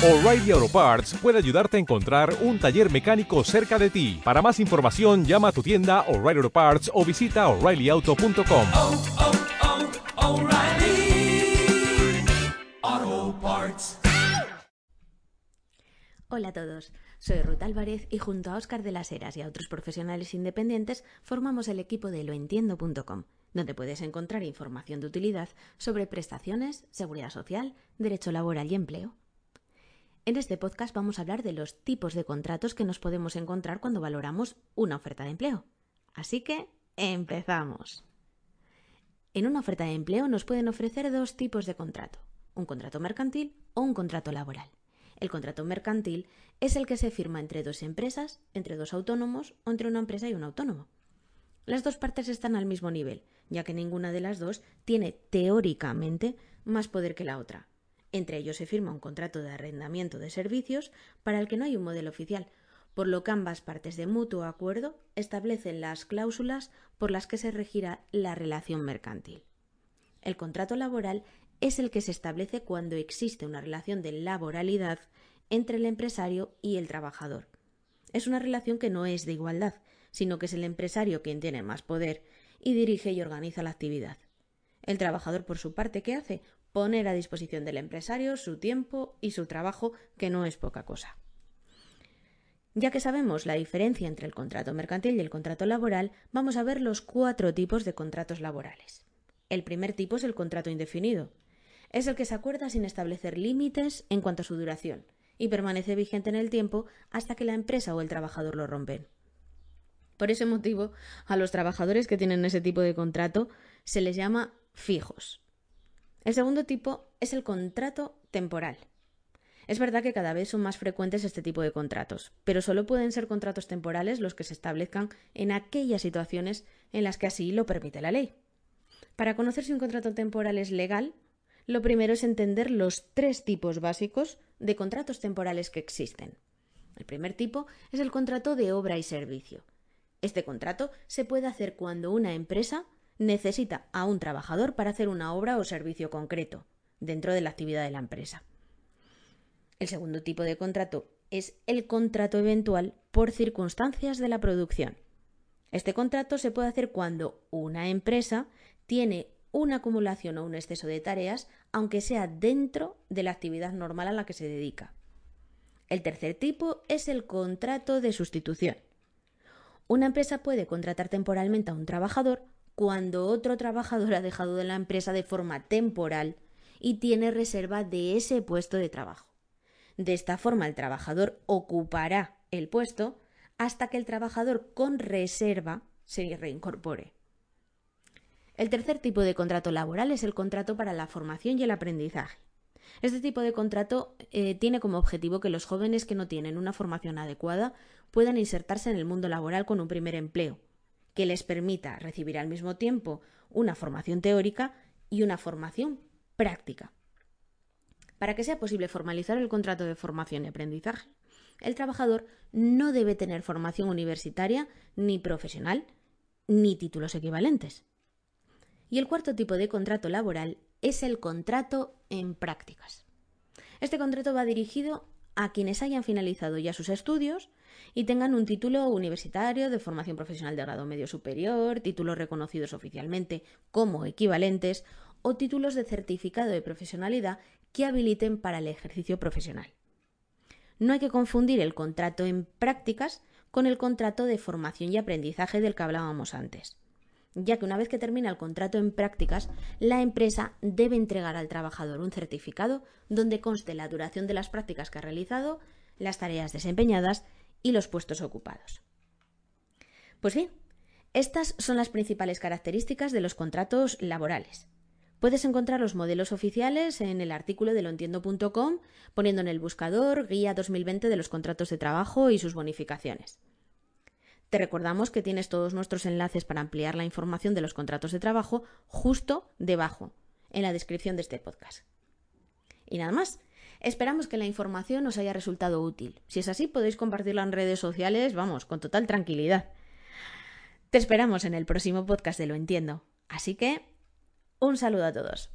O'Reilly Auto Parts puede ayudarte a encontrar un taller mecánico cerca de ti. Para más información, llama a tu tienda O'Reilly Auto Parts o visita oreillyauto.com. oh, oh, Parts. Hola a todos, soy Ruth Álvarez y junto a Óscar de las Heras y a otros profesionales independientes formamos el equipo de loentiendo.com, donde puedes encontrar información de utilidad sobre prestaciones, seguridad social, derecho laboral y empleo. En este podcast vamos a hablar de los tipos de contratos que nos podemos encontrar cuando valoramos una oferta de empleo. Así que, empezamos. En una oferta de empleo nos pueden ofrecer dos tipos de contrato, un contrato mercantil o un contrato laboral. El contrato mercantil es el que se firma entre dos empresas, entre dos autónomos o entre una empresa y un autónomo. Las dos partes están al mismo nivel, ya que ninguna de las dos tiene teóricamente más poder que la otra. Entre ellos se firma un contrato de arrendamiento de servicios para el que no hay un modelo oficial, por lo que ambas partes de mutuo acuerdo establecen las cláusulas por las que se regirá la relación mercantil. El contrato laboral es el que se establece cuando existe una relación de laboralidad entre el empresario y el trabajador. Es una relación que no es de igualdad, sino que es el empresario quien tiene más poder y dirige y organiza la actividad. El trabajador, por su parte, ¿qué hace? Poner a disposición del empresario su tiempo y su trabajo, que no es poca cosa. Ya que sabemos la diferencia entre el contrato mercantil y el contrato laboral, vamos a ver los cuatro tipos de contratos laborales. El primer tipo es el contrato indefinido. Es el que se acuerda sin establecer límites en cuanto a su duración y permanece vigente en el tiempo hasta que la empresa o el trabajador lo rompen. Por ese motivo, a los trabajadores que tienen ese tipo de contrato se les llama fijos. El segundo tipo es el contrato temporal. Es verdad que cada vez son más frecuentes este tipo de contratos, pero solo pueden ser contratos temporales los que se establezcan en aquellas situaciones en las que así lo permite la ley. Para conocer si un contrato temporal es legal, lo primero es entender los tres tipos básicos de contratos temporales que existen. El primer tipo es el contrato de obra y servicio. Este contrato se puede hacer cuando una empresa necesita a un trabajador para hacer una obra o servicio concreto dentro de la actividad de la empresa. El segundo tipo de contrato es el contrato eventual por circunstancias de la producción. Este contrato se puede hacer cuando una empresa tiene una acumulación o un exceso de tareas, aunque sea dentro de la actividad normal a la que se dedica. El tercer tipo es el contrato de sustitución. Una empresa puede contratar temporalmente a un trabajador cuando otro trabajador ha dejado de la empresa de forma temporal y tiene reserva de ese puesto de trabajo. De esta forma, el trabajador ocupará el puesto hasta que el trabajador con reserva se reincorpore. El tercer tipo de contrato laboral es el contrato para la formación y el aprendizaje. Este tipo de contrato eh, tiene como objetivo que los jóvenes que no tienen una formación adecuada puedan insertarse en el mundo laboral con un primer empleo, que les permita recibir al mismo tiempo una formación teórica y una formación práctica. Para que sea posible formalizar el contrato de formación y aprendizaje, el trabajador no debe tener formación universitaria ni profesional, ni títulos equivalentes. Y el cuarto tipo de contrato laboral es el contrato en prácticas. Este contrato va dirigido a quienes hayan finalizado ya sus estudios y tengan un título universitario de formación profesional de grado medio superior, títulos reconocidos oficialmente como equivalentes o títulos de certificado de profesionalidad que habiliten para el ejercicio profesional. No hay que confundir el contrato en prácticas con el contrato de formación y aprendizaje del que hablábamos antes, ya que una vez que termina el contrato en prácticas, la empresa debe entregar al trabajador un certificado donde conste la duración de las prácticas que ha realizado, las tareas desempeñadas y los puestos ocupados. Pues bien, estas son las principales características de los contratos laborales. Puedes encontrar los modelos oficiales en el artículo de loentiendo.com poniendo en el buscador Guía 2020 de los contratos de trabajo y sus bonificaciones. Te recordamos que tienes todos nuestros enlaces para ampliar la información de los contratos de trabajo justo debajo, en la descripción de este podcast. Y nada más. Esperamos que la información os haya resultado útil. Si es así, podéis compartirla en redes sociales, vamos, con total tranquilidad. Te esperamos en el próximo podcast de Lo Entiendo. Así que un saludo a todos.